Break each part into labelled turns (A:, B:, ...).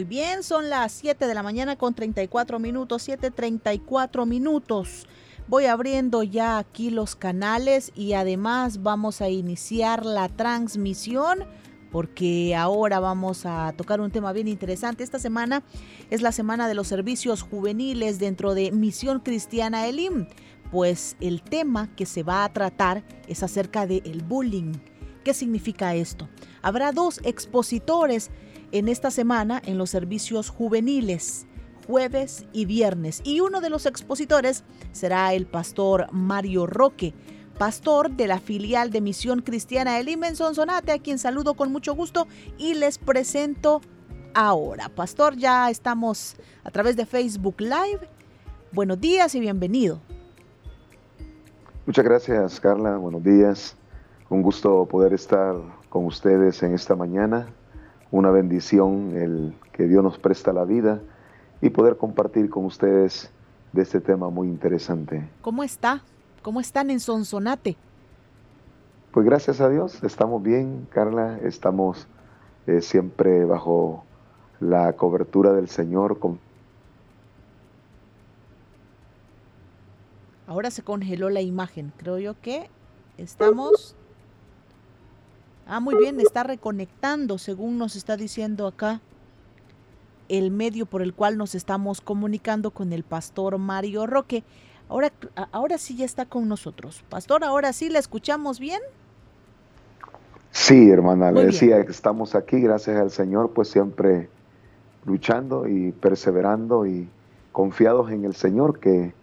A: Muy bien, son las 7 de la mañana con 34 minutos, 7.34 minutos. Voy abriendo ya aquí los canales y además vamos a iniciar la transmisión porque ahora vamos a tocar un tema bien interesante. Esta semana es la semana de los servicios juveniles dentro de Misión Cristiana Elim, pues el tema que se va a tratar es acerca del el bullying. ¿Qué significa esto? Habrá dos expositores en esta semana en los servicios juveniles, jueves y viernes. Y uno de los expositores será el pastor Mario Roque, pastor de la filial de Misión Cristiana El en Sonsonate, a quien saludo con mucho gusto y les presento ahora. Pastor, ya estamos a través de Facebook Live. Buenos días y bienvenido.
B: Muchas gracias, Carla. Buenos días. Un gusto poder estar con ustedes en esta mañana una bendición el que Dios nos presta la vida y poder compartir con ustedes de este tema muy interesante.
A: ¿Cómo está? ¿Cómo están en Sonsonate?
B: Pues gracias a Dios, estamos bien, Carla, estamos eh, siempre bajo la cobertura del Señor.
A: Ahora se congeló la imagen, creo yo que estamos Ah, muy bien, está reconectando, según nos está diciendo acá el medio por el cual nos estamos comunicando con el pastor Mario Roque. Ahora, ahora sí ya está con nosotros. Pastor, ahora sí la escuchamos bien.
B: Sí, hermana, le decía que estamos aquí, gracias al Señor, pues siempre luchando y perseverando y confiados en el Señor, que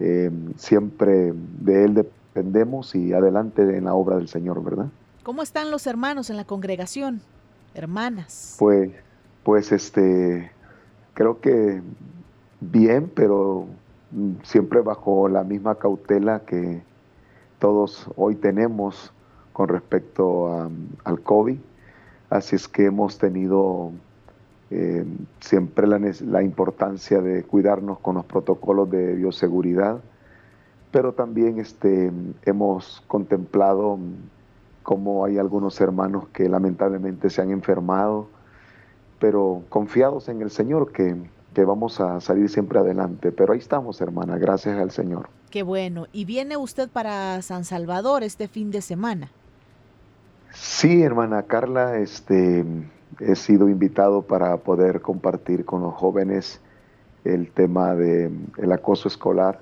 B: eh, siempre de Él dependemos y adelante en la obra del Señor, ¿verdad?
A: ¿Cómo están los hermanos en la congregación? Hermanas.
B: Pues, pues este, creo que bien, pero siempre bajo la misma cautela que todos hoy tenemos con respecto al COVID. Así es que hemos tenido eh, siempre la, la, importancia de cuidarnos con los protocolos de bioseguridad, pero también este, hemos contemplado como hay algunos hermanos que lamentablemente se han enfermado, pero confiados en el Señor que, que vamos a salir siempre adelante. Pero ahí estamos, hermana, gracias al Señor.
A: Qué bueno. ¿Y viene usted para San Salvador este fin de semana?
B: Sí, hermana Carla, este, he sido invitado para poder compartir con los jóvenes el tema del el acoso escolar,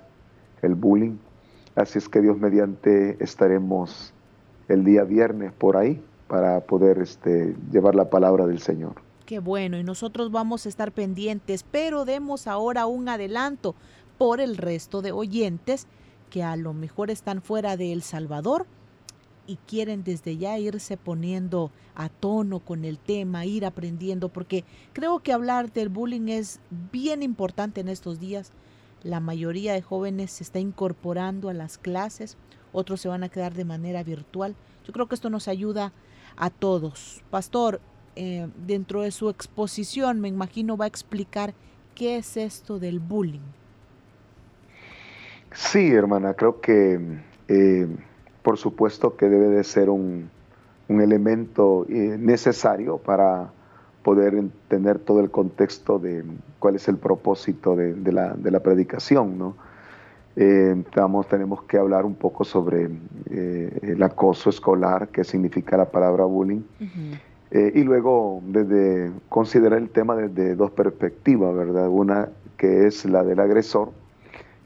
B: el bullying. Así es que Dios mediante estaremos el día viernes por ahí para poder este, llevar la palabra del Señor.
A: Qué bueno, y nosotros vamos a estar pendientes, pero demos ahora un adelanto por el resto de oyentes que a lo mejor están fuera de El Salvador y quieren desde ya irse poniendo a tono con el tema, ir aprendiendo, porque creo que hablar del bullying es bien importante en estos días. La mayoría de jóvenes se está incorporando a las clases otros se van a quedar de manera virtual. Yo creo que esto nos ayuda a todos. Pastor, eh, dentro de su exposición, me imagino, va a explicar qué es esto del bullying.
B: Sí, hermana, creo que eh, por supuesto que debe de ser un, elemento eh, necesario para poder entender todo el contexto de cuál es el propósito de, la, de la predicación, ¿no? Eh, tenemos que hablar un poco sobre eh, el acoso escolar, qué significa la palabra bullying. Eh, y luego desde considerar el tema desde dos perspectivas, ¿verdad? Una que es la del agresor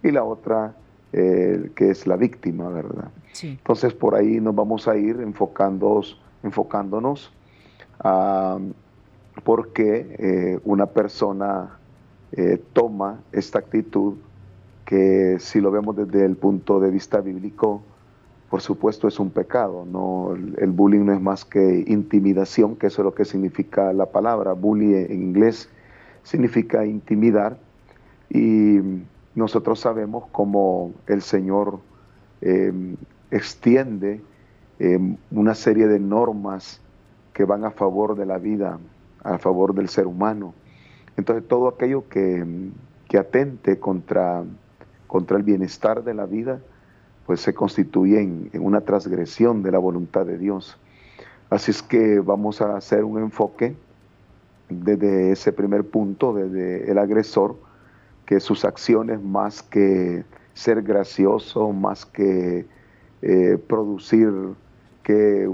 B: y la otra que es la víctima, ¿verdad? Entonces por ahí nos vamos a ir enfocándonos, enfocándonos a por qué una persona toma esta actitud que si lo vemos desde el punto de vista bíblico, por supuesto es un pecado. ¿no? El bullying no es más que intimidación, que eso es lo que significa la palabra. Bully en inglés significa intimidar y nosotros sabemos cómo el Señor em, extiende em, una serie de normas que van a favor de la vida, a favor del ser humano. Entonces todo aquello que, que atente contra, contra el bienestar de la vida, pues se constituye en, una transgresión de la voluntad de Dios. Así es que vamos a hacer un enfoque desde ese primer punto, desde el agresor, que sus acciones más que ser gracioso, más que eh, producir que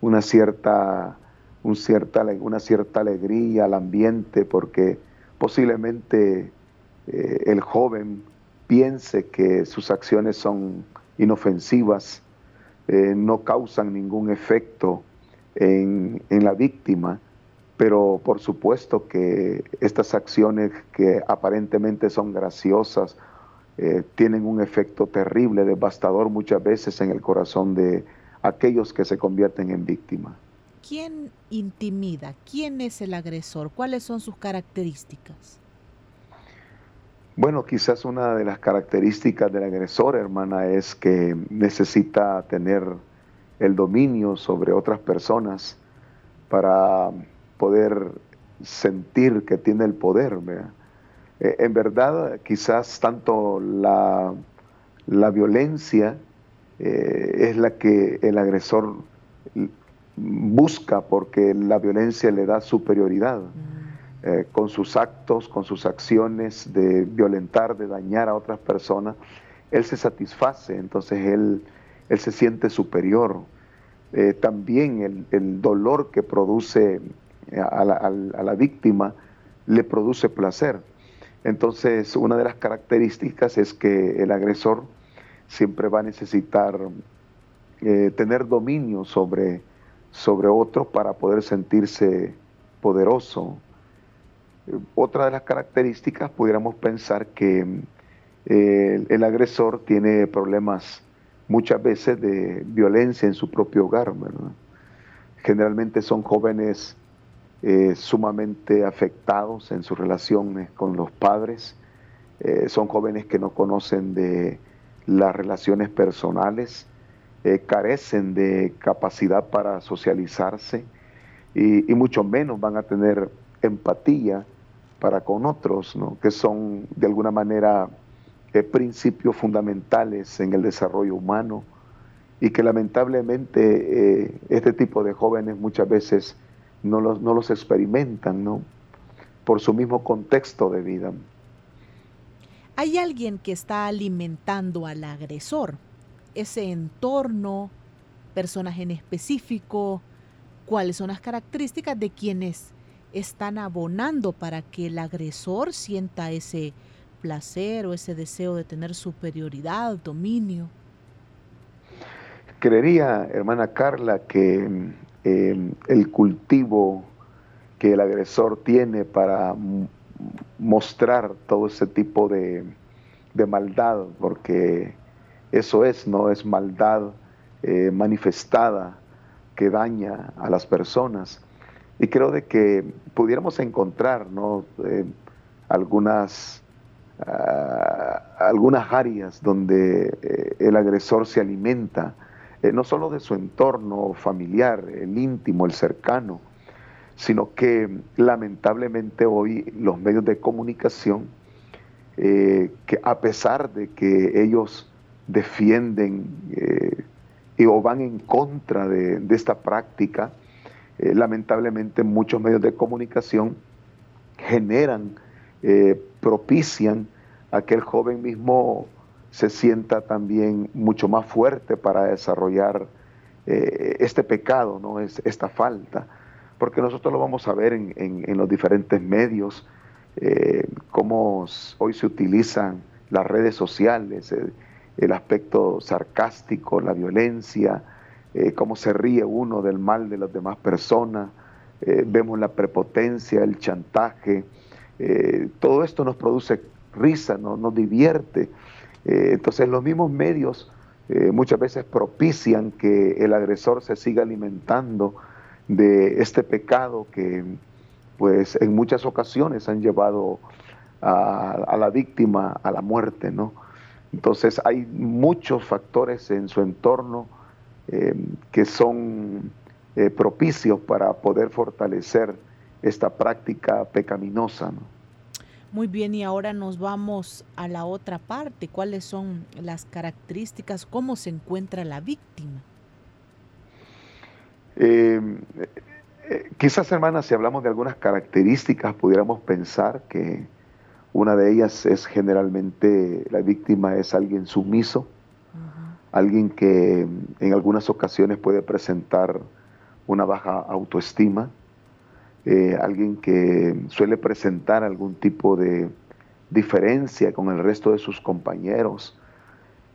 B: una, cierta, un cierta, una cierta alegría al ambiente, porque posiblemente eh, el joven piense que sus acciones son inofensivas, eh, no causan ningún efecto en, en la víctima, pero por supuesto que estas acciones que aparentemente son graciosas eh, tienen un efecto terrible, devastador muchas veces en el corazón de aquellos que se convierten en víctimas.
A: ¿Quién intimida? ¿Quién es el agresor? ¿Cuáles son sus características?
B: Bueno, quizás una de las características del agresor, hermana, es que necesita tener el dominio sobre otras personas para poder sentir que tiene el poder. Eh, en verdad, quizás tanto la, la violencia eh, es la que el agresor busca porque la violencia le da superioridad. Mm. Eh, con sus actos, con sus acciones de violentar, de dañar a otras personas, él se satisface, entonces él, se siente superior. también el, dolor que produce a la, víctima le produce placer. Entonces, una de las características es que el agresor siempre va a necesitar eh, tener dominio sobre, sobre otro para poder sentirse poderoso. Otra de las características, pudiéramos pensar que eh, el, agresor tiene problemas muchas veces de violencia en su propio hogar. Generalmente son jóvenes eh, sumamente afectados en sus relaciones con los padres. Eh, son jóvenes que no conocen de las relaciones personales, carecen de capacidad para socializarse y, mucho menos van a tener empatía para con otros, que son de alguna manera principios fundamentales en el desarrollo humano y que lamentablemente este tipo de jóvenes muchas veces no los, no los experimentan, ¿no? Por su mismo contexto de vida.
A: Hay alguien que está alimentando al agresor, ese entorno, personaje en específico, cuáles son las características de quienes están abonando para que el agresor sienta ese placer o ese deseo de tener superioridad, dominio.
B: Creería, hermana Carla, que Em, el cultivo que el agresor tiene para mostrar todo ese tipo de, maldad, porque eso es, no es maldad eh, manifestada que daña a las personas. Y creo de que pudiéramos encontrar ¿no? Eh, algunas, ah, algunas áreas donde eh, el agresor se alimenta eh, no solo de su entorno familiar, el íntimo, el cercano, sino que lamentablemente hoy los medios de comunicación, que a pesar de que ellos defienden o van en contra de, esta práctica, lamentablemente muchos medios de comunicación generan, propician a que el joven mismo se sienta también mucho más fuerte para desarrollar eh, este pecado, ¿no? Es, esta falta. Porque nosotros lo vamos a ver en, los diferentes medios, eh, cómo hoy se utilizan las redes sociales, el, aspecto sarcástico, la violencia, eh, cómo se ríe uno del mal de las demás personas, vemos la prepotencia, el chantaje, todo esto nos produce risa, ¿no? nos divierte. Eh, entonces los mismos medios eh, muchas veces propician que el agresor se siga alimentando de este pecado que, pues en muchas ocasiones han llevado a, la víctima a la muerte, ¿no? Entonces hay muchos factores en su entorno eh, que son eh, propicios para poder fortalecer esta práctica pecaminosa. ¿no?
A: Muy bien, y ahora nos vamos a la otra parte. ¿Cuáles son las características? ¿Cómo se encuentra la víctima?
B: Eh, quizás, hermanas, si hablamos de algunas características, pudiéramos pensar que una de ellas es generalmente la víctima es alguien sumiso, alguien que en algunas ocasiones puede presentar una baja autoestima, eh, alguien que suele presentar algún tipo de diferencia con el resto de sus compañeros.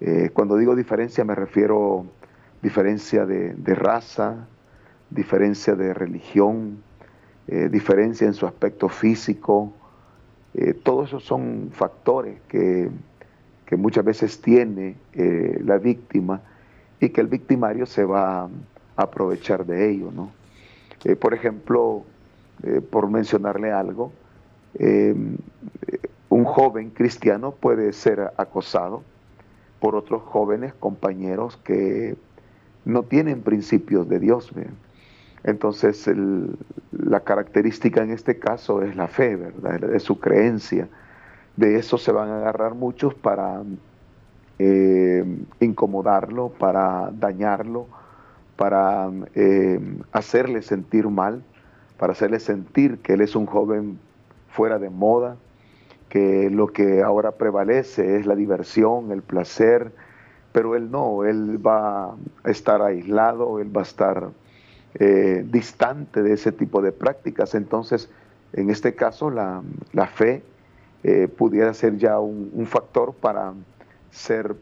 B: Eh, cuando digo diferencia me refiero diferencia de, raza, diferencia de religión, eh, diferencia en su aspecto físico, todos esos son factores que, muchas veces tiene eh, la víctima y que el victimario se va a aprovechar de ello. ¿no? Eh, por ejemplo, por mencionarle algo, un joven cristiano puede ser acosado por otros jóvenes compañeros que no tienen principios de Dios. Entonces, la característica en este caso es la fe, ¿verdad? De su creencia. De eso se van a agarrar muchos para eh, incomodarlo, para dañarlo, para eh, hacerle sentir mal, para hacerle sentir que él es un joven fuera de moda, que lo que ahora prevalece es la diversión, el placer, pero él no, él va a estar aislado, él va a estar eh, distante de ese tipo de prácticas. Entonces, en este caso, la, fe eh, pudiera ser ya un, factor para ser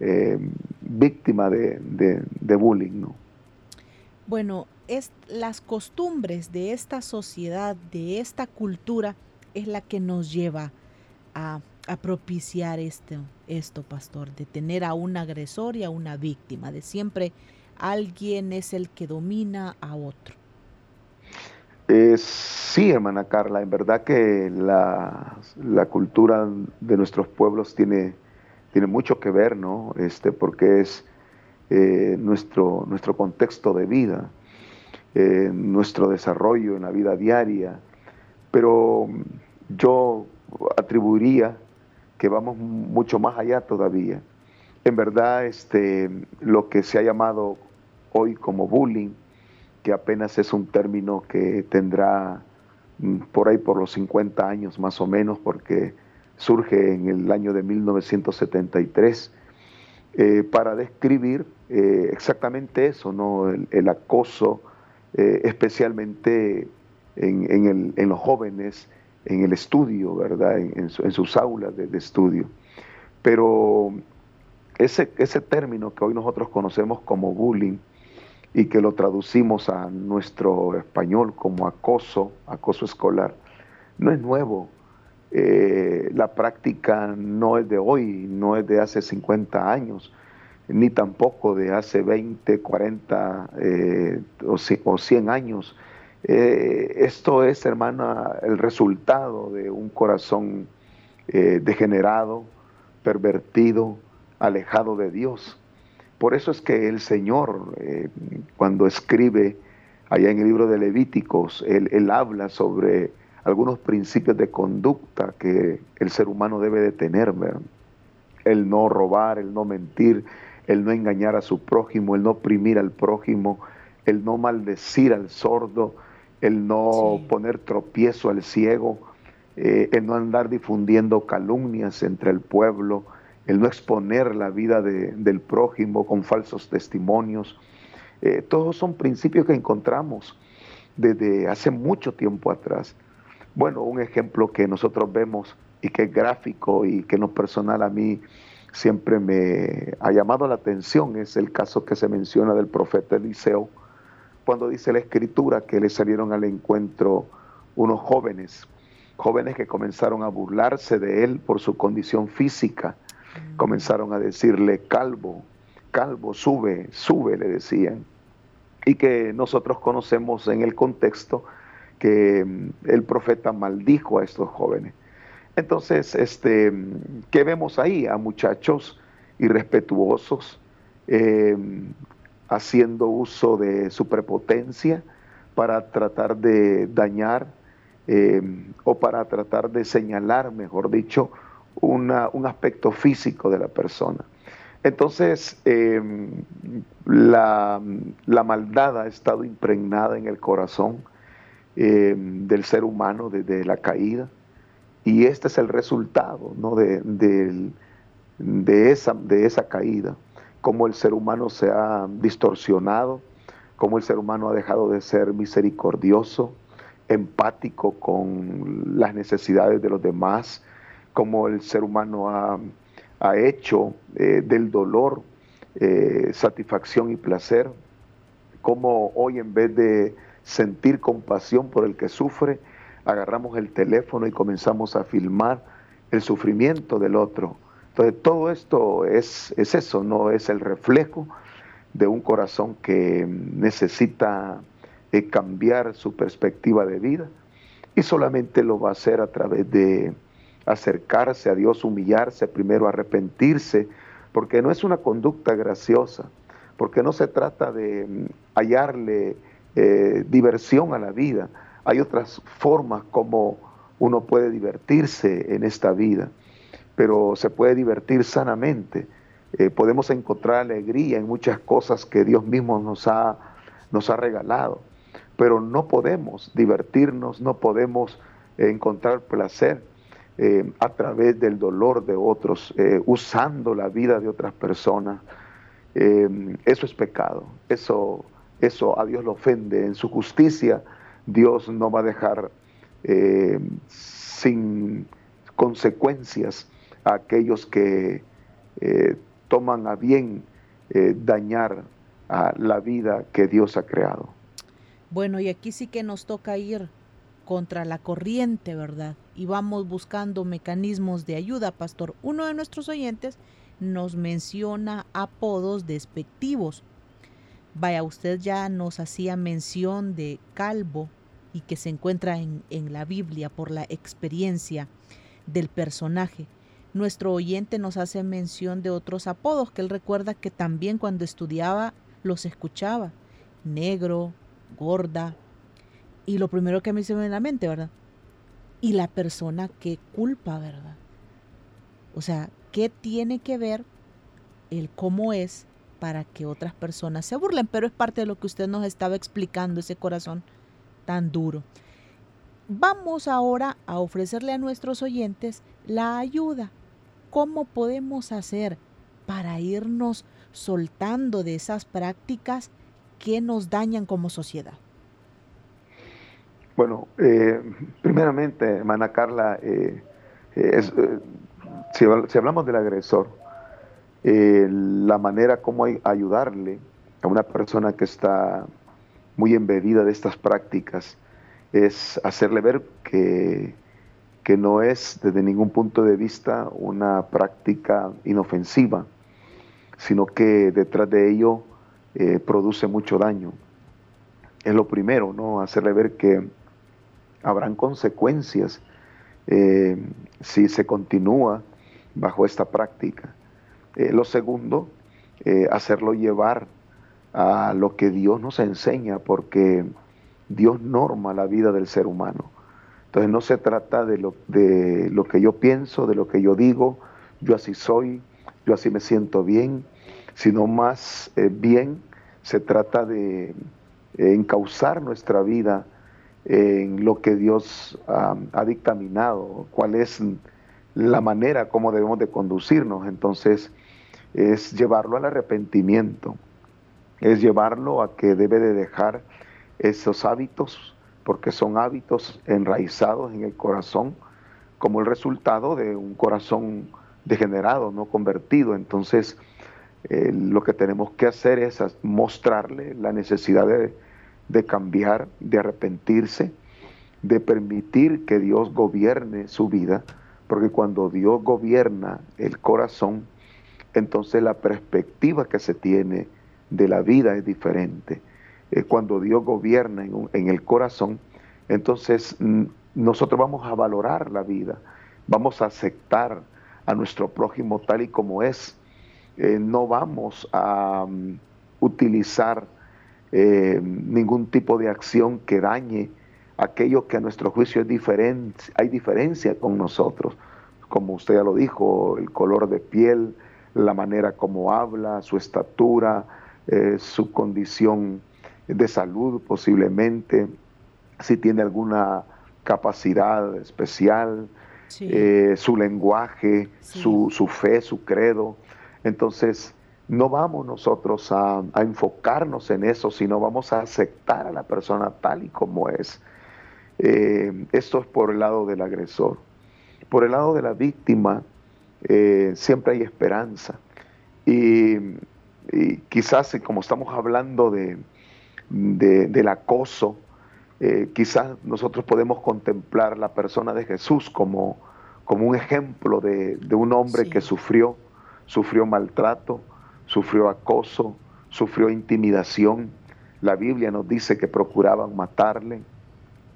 B: eh, víctima de, bullying. ¿no?
A: Bueno, es las costumbres de esta sociedad, de esta cultura, es la que nos lleva a, a propiciar esto, esto, pastor, de tener a un agresor y a una víctima, de siempre alguien es el que domina a otro.
B: Eh, sí, hermana Carla, en verdad que la, cultura de nuestros pueblos tiene, tiene mucho que ver, ¿no? Este, porque es eh, nuestro, nuestro contexto de vida, eh, nuestro desarrollo en la vida diaria. Pero yo atribuiría que vamos mucho más allá todavía en verdad este, lo que se ha llamado hoy como bullying, que apenas es un término que tendrá mm, por ahí por los 50 años más o menos, porque surge en el año de 1973, eh, para describir eh, exactamente eso, ¿no? el, acoso, eh, especialmente en, los jóvenes, en el estudio, ¿verdad? En, sus aulas de, de estudio. Pero ese, ese término que hoy nosotros conocemos como bullying y que lo traducimos a nuestro español como acoso, acoso escolar, no es nuevo. Eh, la práctica no es de hoy, no es de hace 50 años, ni tampoco de hace 20, 40 eh, o 100 años. Eh, esto es, hermana, el resultado de un corazón degenerado, pervertido, alejado de Dios. Por eso es que el Señor, eh, cuando escribe allá en el libro de Levíticos, él, habla sobre algunos principios de conducta que el ser humano debe de tener, el no robar, el no mentir, el no engañar a su prójimo, el no oprimir al prójimo, el no maldecir al sordo, el no poner tropiezo al ciego, eh, el no andar difundiendo calumnias entre el pueblo, el no exponer la vida del prójimo con falsos testimonios. Eh, todos son principios que encontramos desde hace mucho tiempo atrás. Bueno, un ejemplo que nosotros vemos y que es gráfico y que en lo personal a mí siempre me ha llamado la atención es el caso que se menciona del profeta Eliseo, cuando dice la escritura que le salieron al encuentro unos jóvenes, jóvenes que comenzaron a burlarse de él por su condición física, comenzaron a decirle, calvo, calvo, sube, sube, le decían. Y que nosotros conocemos en el contexto que mm, el profeta maldijo a estos jóvenes. Entonces, este, ¿qué vemos ahí? A muchachos irrespetuosos, eh, haciendo uso de su prepotencia para tratar de dañar eh, o para tratar de señalar, mejor dicho, un aspecto físico de la persona. Entonces, em, la, maldad ha estado impregnada en el corazón em, del ser humano desde la caída. Y este es el resultado de, esa, de esa caída, cómo el ser humano se ha distorsionado, cómo el ser humano ha dejado de ser misericordioso, empático con las necesidades de los demás, cómo el ser humano ha ha hecho eh, del dolor eh, satisfacción y placer, como hoy en vez de sentir compasión por el que sufre, agarramos el teléfono y comenzamos a filmar el sufrimiento del otro. Entonces todo esto es, es eso, no es el reflejo de un corazón que necesita eh, cambiar su perspectiva de vida y solamente lo va a hacer a través de acercarse a Dios, humillarse, primero arrepentirse, porque no es una conducta graciosa, porque no se trata de mm, hallarle eh, diversión a la vida. Hay otras formas como uno puede divertirse en esta vida, pero se puede divertir sanamente. Eh, podemos encontrar alegría en muchas cosas que Dios mismo nos ha, nos ha regalado, pero no podemos divertirnos, no podemos encontrar placer eh, a través del dolor de otros, eh, usando la vida de otras personas. Eh, eso es pecado, eso, eso a Dios lo ofende. En su justicia Dios no va a dejar sin consecuencias a aquellos que toman a bien dañar a la vida que Dios ha creado.
A: Bueno, y aquí sí que nos toca ir contra la corriente, ¿verdad? Y vamos buscando mecanismos de ayuda, pastor. Uno de nuestros oyentes nos menciona apodos despectivos. Vaya, usted ya nos hacía mención de calvo y que se encuentra en, en la Biblia por la experiencia del personaje. Nuestro oyente nos hace mención de otros apodos que él recuerda que también cuando estudiaba los escuchaba. Negro, gorda, y lo primero que me hizo en la mente, ¿verdad? Y la persona que culpa, ¿verdad? O sea, ¿qué tiene que ver el cómo es para que otras personas se burlen? Pero es parte de lo que usted nos estaba explicando, ese corazón tan duro. Vamos ahora a ofrecerle a nuestros oyentes la ayuda. ¿Cómo podemos hacer para irnos soltando de esas prácticas que nos dañan como sociedad?
B: Bueno, eh, primeramente, hermana Carla, eh, eh, si, hablamos del agresor, la manera como ayudarle a una persona que está muy embebida de estas prácticas es hacerle ver que, que no es desde ningún punto de vista una práctica inofensiva, sino que detrás de ello produce mucho daño. Es lo primero, ¿no? Hacerle ver que habrán consecuencias eh, si se continúa bajo esta práctica. Eh, lo segundo, eh, hacerlo llevar a lo que Dios nos enseña, porque Dios norma la vida del ser humano. Entonces no se trata de lo, de lo que yo pienso, de lo que yo digo, yo así soy, yo así me siento bien, sino más bien se trata de encauzar nuestra vida en lo que Dios ha dictaminado, cuál es la manera como debemos de conducirnos. Entonces, es llevarlo al arrepentimiento, es llevarlo a que debe de dejar esos hábitos, porque son hábitos enraizados en el corazón, como el resultado de un corazón degenerado, no convertido. Entonces, eh, lo que tenemos que hacer es mostrarle la necesidad de de cambiar, de arrepentirse, de permitir que Dios gobierne su vida, porque cuando Dios gobierna el corazón, entonces la perspectiva que se tiene de la vida es diferente. Eh, cuando Dios gobierna en, el corazón, entonces nosotros vamos a valorar la vida, vamos a aceptar a nuestro prójimo tal y como es. Eh, no vamos a mm, utilizar eh, ningún tipo de acción que dañe aquello que a nuestro juicio es diferente, hay diferencia con nosotros, como usted ya lo dijo, el color de piel, la manera como habla, su estatura, eh, su condición de salud posiblemente, si tiene alguna capacidad especial, eh, su lenguaje, su, fe, su credo. Entonces, no vamos nosotros a, enfocarnos en eso, sino vamos a aceptar a la persona tal y como es. Eh, esto es por el lado del agresor. Por el lado de la víctima, eh, siempre hay esperanza. Y, quizás, como estamos hablando de, del acoso, eh, quizás nosotros podemos contemplar la persona de Jesús como, como un ejemplo de, un hombre que sufrió, sufrió maltrato, sufrió acoso, sufrió intimidación. La Biblia nos dice que procuraban matarle.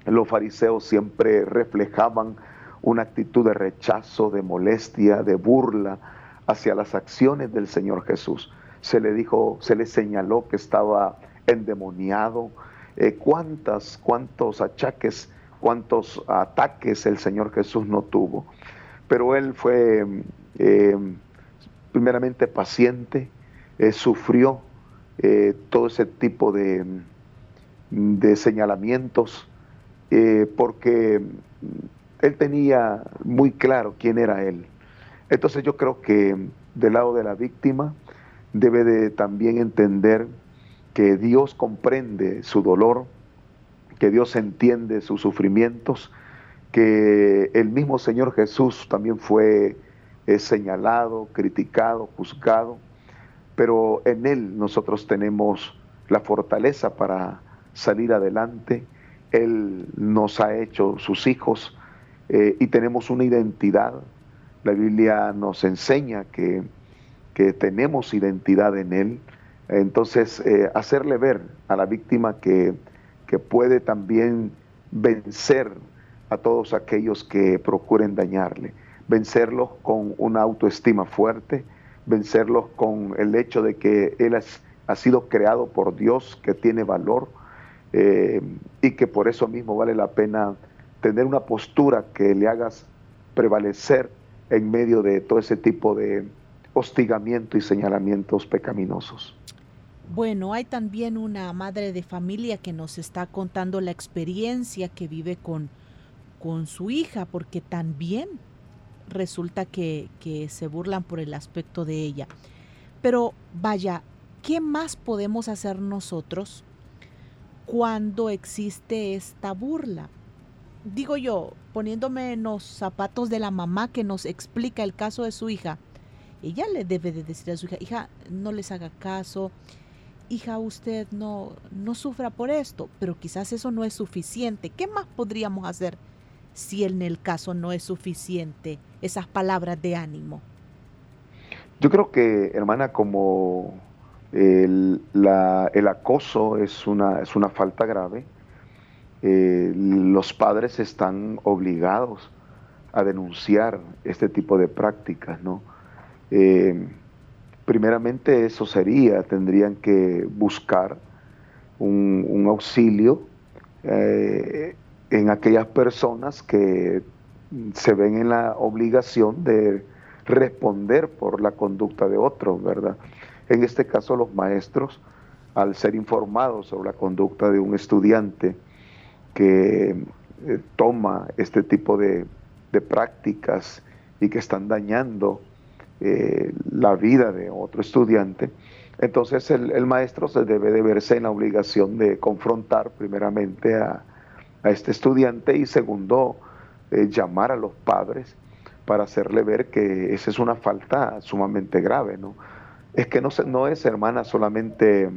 B: Los fariseos siempre reflejaban una actitud de rechazo, de molestia, de burla hacia las acciones del Señor Jesús. Se le dijo, se le señaló que estaba endemoniado, eh, cuántas, cuántos achaques, cuántos ataques el Señor Jesús no tuvo. Pero Él fue eh, primeramente paciente, eh, sufrió todo ese tipo de, de señalamientos, porque Él tenía muy claro quién era Él. Entonces yo creo que del lado de la víctima debe de también entender que Dios comprende su dolor, que Dios entiende sus sufrimientos, que el mismo Señor Jesús también fue eh, señalado, criticado, juzgado, pero en Él nosotros tenemos la fortaleza para salir adelante. Él nos ha hecho sus hijos eh, y tenemos una identidad. La Biblia nos enseña que, que tenemos identidad en Él entonces, eh, hacerle ver a la víctima que, puede también vencer a todos aquellos que procuren dañarle, vencerlos con una autoestima fuerte, vencerlos con el hecho de que él ha sido creado por Dios, que tiene valor eh, y que por eso mismo vale la pena tener una postura que le hagas prevalecer en medio de todo ese tipo de hostigamiento y señalamientos pecaminosos.
A: Bueno, hay también una madre de familia que nos está contando la experiencia que vive con, con su hija, porque también resulta que, que se burlan por el aspecto de ella. Pero vaya, ¿qué más podemos hacer nosotros cuando existe esta burla? Digo yo, poniéndome en los zapatos de la mamá que nos explica el caso de su hija, ella le debe de decir a su hija, hija, no les haga caso, hija, usted no, no sufra por esto, pero quizás eso no es suficiente. ¿Qué más podríamos hacer si en el caso no es suficiente esas palabras de ánimo?
B: Yo creo que, hermana, como el, acoso es una, es una falta grave, eh, los padres están obligados a denunciar este tipo de prácticas, ¿no? Eh, primeramente eso sería, tendrían que buscar un, auxilio eh, en aquellas personas que se ven en la obligación de responder por la conducta de otros, ¿verdad? En este caso los maestros, al ser informados sobre la conducta de un estudiante que eh, toma este tipo de, de prácticas y que están dañando eh, la vida de otro estudiante, entonces el, maestro se debe de verse en la obligación de confrontar primeramente a, este estudiante y segundo, eh, llamar a los padres para hacerle ver que esa es una falta sumamente grave, ¿no? Es que no, no es hermana solamente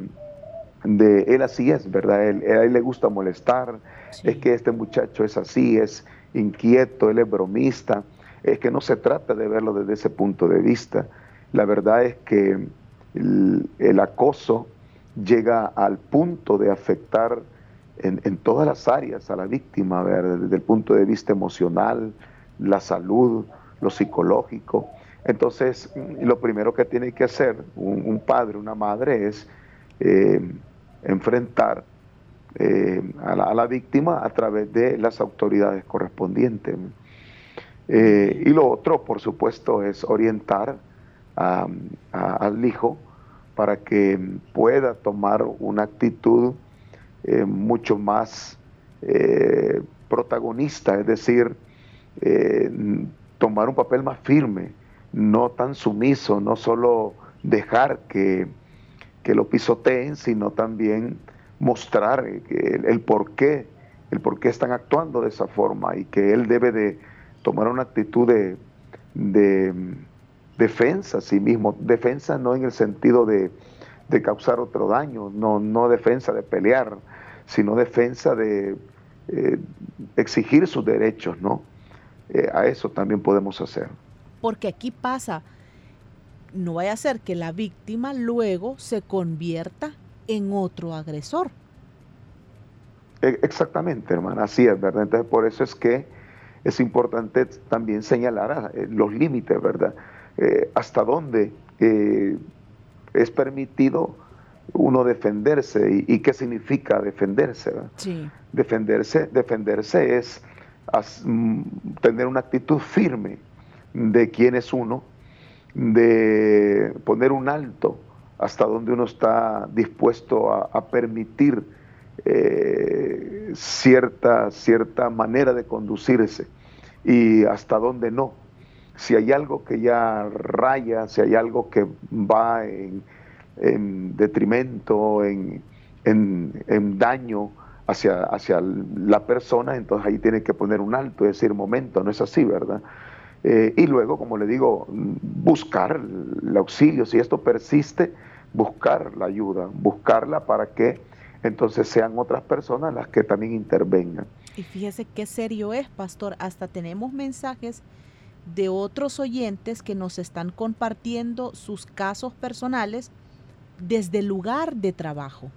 B: de él así es, ¿verdad? Él, a él le gusta molestar, es que este muchacho es así, es inquieto, él es bromista, es que no se trata de verlo desde ese punto de vista. La verdad es que el, acoso llega al punto de afectar en, todas las áreas a la víctima, desde el punto de vista emocional, la salud, lo psicológico. Entonces, lo primero que tiene que hacer un, padre, una madre, es eh, enfrentar eh, a, la, víctima a través de las autoridades correspondientes. Eh, y lo otro, por supuesto, es orientar al hijo para que pueda tomar una actitud eh, mucho más eh, protagonista, es decir, tomar un papel más firme, no tan sumiso, no solo dejar que, lo pisoteen, sino también mostrar el, el por qué, el por qué están actuando de esa forma y que él debe de tomar una actitud de, defensa a sí mismo, defensa no en el sentido de, causar otro daño, no, no defensa de pelear, sino defensa de eh, exigir sus derechos, ¿no? Eh, a eso también podemos hacer.
A: Porque aquí pasa, no vaya a ser que la víctima luego se convierta en otro agresor.
B: E, exactamente, hermana, así es, ¿verdad? Entonces por eso es que es importante también señalar eh, los límites, ¿verdad? Eh, hasta dónde eh, es permitido uno defenderse y, qué significa defenderse. Sí. Defenderse, defenderse es mm, tener una actitud firme de quién es uno, de poner un alto hasta donde uno está dispuesto a, permitir cierta, cierta manera de conducirse y hasta dónde no. Si hay algo que ya raya, si hay algo que va en, detrimento, en, daño hacia, hacia la persona, entonces ahí tiene que poner un alto, es decir, momento, no es así, ¿verdad? Eh, y luego, como le digo, buscar el auxilio, si esto persiste, buscar la ayuda, buscarla para que entonces sean otras personas las que también intervengan.
A: Y fíjese qué serio es, pastor. Hasta tenemos mensajes de otros oyentes que nos están compartiendo sus casos personales desde el lugar de trabajo.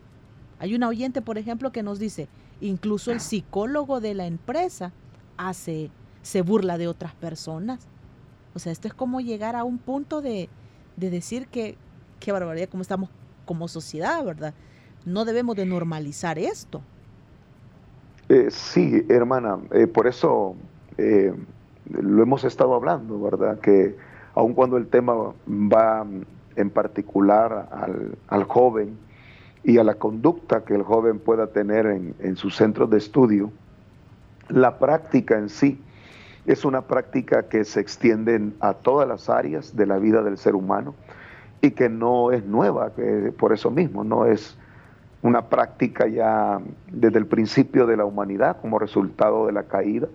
A: Hay una oyente, por ejemplo, que nos dice, incluso el psicólogo de la empresa hace, se burla de otras personas. O sea, esto es como llegar a un punto de, de decir que, qué barbaridad, cómo estamos como sociedad, ¿verdad? No debemos de normalizar esto.
B: Eh, sí, hermana, eh, por eso eh, lo hemos estado hablando, ¿verdad? Que aun cuando el tema va en particular al, joven y a la conducta que el joven pueda tener en, en sus centros de estudio, la práctica en sí es una práctica que se extiende a todas las áreas de la vida del ser humano y que no es nueva, por eso mismo no es una práctica ya desde el principio de la humanidad como resultado de la caída.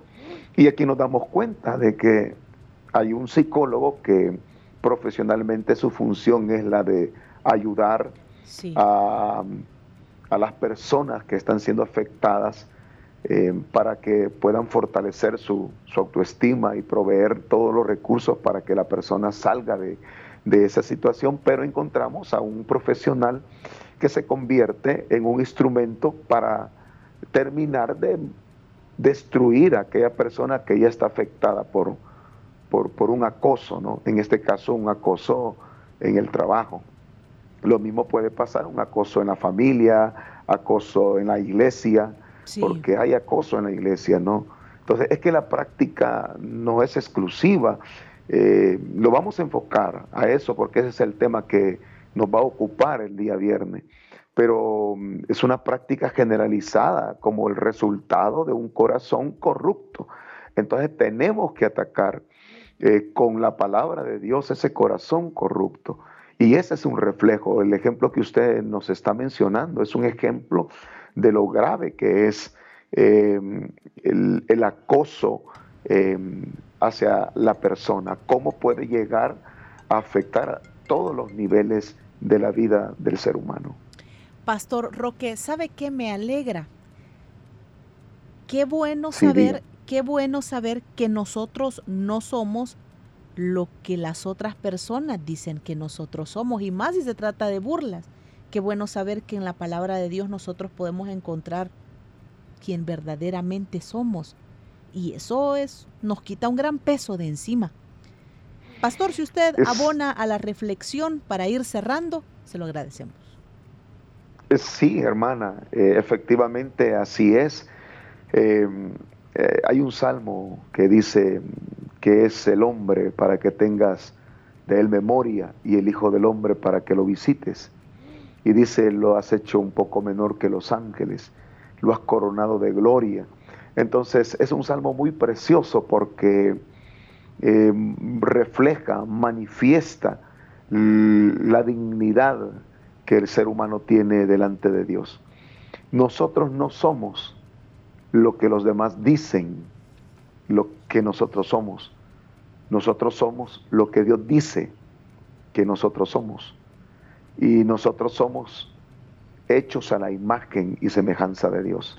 B: Y aquí nos damos cuenta de que hay un psicólogo que profesionalmente su función es la de ayudar a, las personas que están siendo afectadas eh, para que puedan fortalecer su, autoestima y proveer todos los recursos para que la persona salga de, de esa situación, pero encontramos a un profesional que se convierte en un instrumento para terminar de destruir a aquella persona que ya está afectada por, por, un acoso, ¿no? En este caso, un acoso en el trabajo. Lo mismo puede pasar, un acoso en la familia, acoso en la iglesia, porque hay acoso en la iglesia, ¿no? Entonces, es que la práctica no es exclusiva. Eh, lo vamos a enfocar a eso porque ese es el tema que, nos va a ocupar el día viernes. Pero mm, es una práctica generalizada como el resultado de un corazón corrupto. Entonces tenemos que atacar eh, con la palabra de Dios ese corazón corrupto. Y ese es un reflejo, el ejemplo que usted nos está mencionando, es un ejemplo de lo grave que es em, el, acoso em, hacia la persona, cómo puede llegar a afectar todos los niveles de la vida del ser humano.
A: Pastor Roque, ¿sabe qué me alegra? Qué bueno saber, qué bueno saber que nosotros no somos lo que las otras personas dicen que nosotros somos, y más si se trata de burlas. Qué bueno saber que en la palabra de Dios nosotros podemos encontrar quien verdaderamente somos. Y eso es, nos quita un gran peso de encima. Pastor, si usted abona a la reflexión para ir cerrando, se lo agradecemos.
B: Sí, hermana, eh, efectivamente así es. Em, eh, hay un salmo que dice que es el hombre para que tengas de él memoria y el Hijo del Hombre para que lo visites. Y dice, lo has hecho un poco menor que los ángeles, lo has coronado de gloria. Entonces es un salmo muy precioso porque eh, refleja, manifiesta la dignidad que el ser humano tiene delante de Dios. Nosotros no somos lo que los demás dicen, lo que nosotros somos. Nosotros somos lo que Dios dice que nosotros somos. Y nosotros somos hechos a la imagen y semejanza de Dios.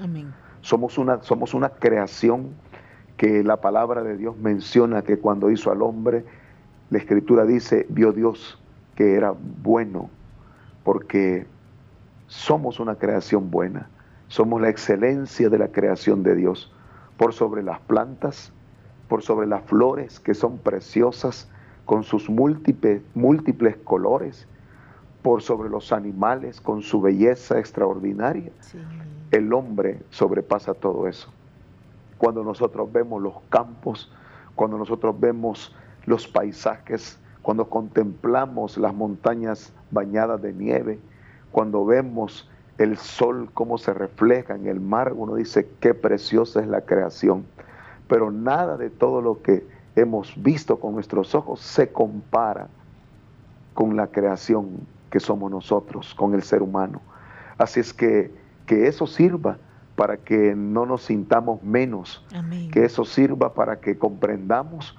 B: Somos, una, somos una creación que la palabra de Dios menciona que cuando hizo al hombre, la escritura dice, vio Dios que era bueno, porque somos una creación buena, somos la excelencia de la creación de Dios, por sobre las plantas, por sobre las flores que son preciosas con sus múltiples, múltiples colores, por sobre los animales con su belleza extraordinaria. El hombre sobrepasa todo eso cuando nosotros vemos los campos, cuando nosotros vemos los paisajes, cuando contemplamos las montañas bañadas de nieve, cuando vemos el sol cómo se refleja en el mar, uno dice qué preciosa es la creación. Pero nada de todo lo que hemos visto con nuestros ojos se compara con la creación que somos nosotros, con el ser humano. Así es que que eso sirva para que no nos sintamos menos, que eso sirva para que comprendamos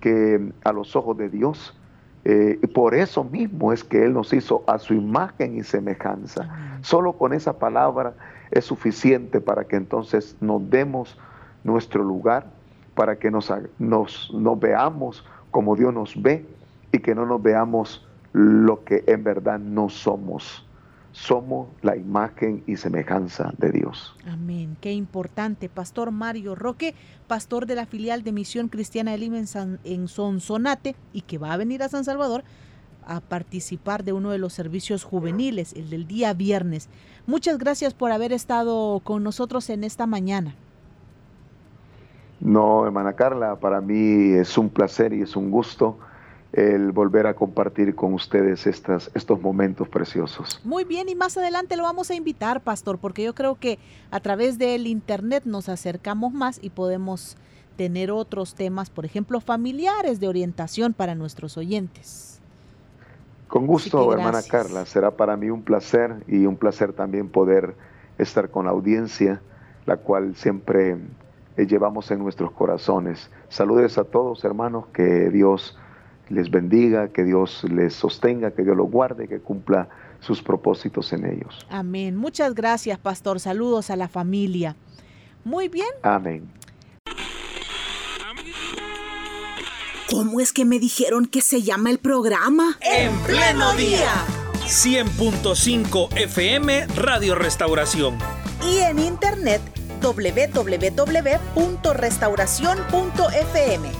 B: que a los ojos de Dios, eh, por eso mismo es que Él nos hizo a su imagen y semejanza. Solo con esa palabra es suficiente para que entonces nos demos nuestro lugar, para que nos, nos, nos veamos como Dios nos ve y que no nos veamos lo que en verdad no somos somos la imagen y semejanza de Dios.
A: Amén. Qué importante. Pastor Mario Roque, pastor de la filial de Misión Cristiana de Lima en, Sonsonate y que va a venir a San Salvador a participar de uno de los servicios juveniles, el del día viernes. Muchas gracias por haber estado con nosotros en esta mañana.
B: No, hermana Carla, para mí es un placer y es un gusto el volver a compartir con ustedes estas, estos momentos preciosos.
A: Muy bien, y más adelante lo vamos a invitar, pastor, porque yo creo que a través del Internet nos acercamos más y podemos tener otros temas, por ejemplo, familiares de orientación para nuestros oyentes.
B: Con gusto, hermana Carla, será para mí un placer y un placer también poder estar con la audiencia, la cual siempre eh, llevamos en nuestros corazones. Saludes a todos, hermanos, que Dios les bendiga, que Dios les sostenga, que Dios los guarde, que cumpla sus propósitos en ellos.
A: Amén. Muchas gracias, pastor. Saludos a la familia. Muy bien.
B: Amén.
C: ¿Cómo es que me dijeron que se llama el programa?
D: En pleno día. 100.5 FM Radio Restauración.
C: Y en internet www.restauración.fm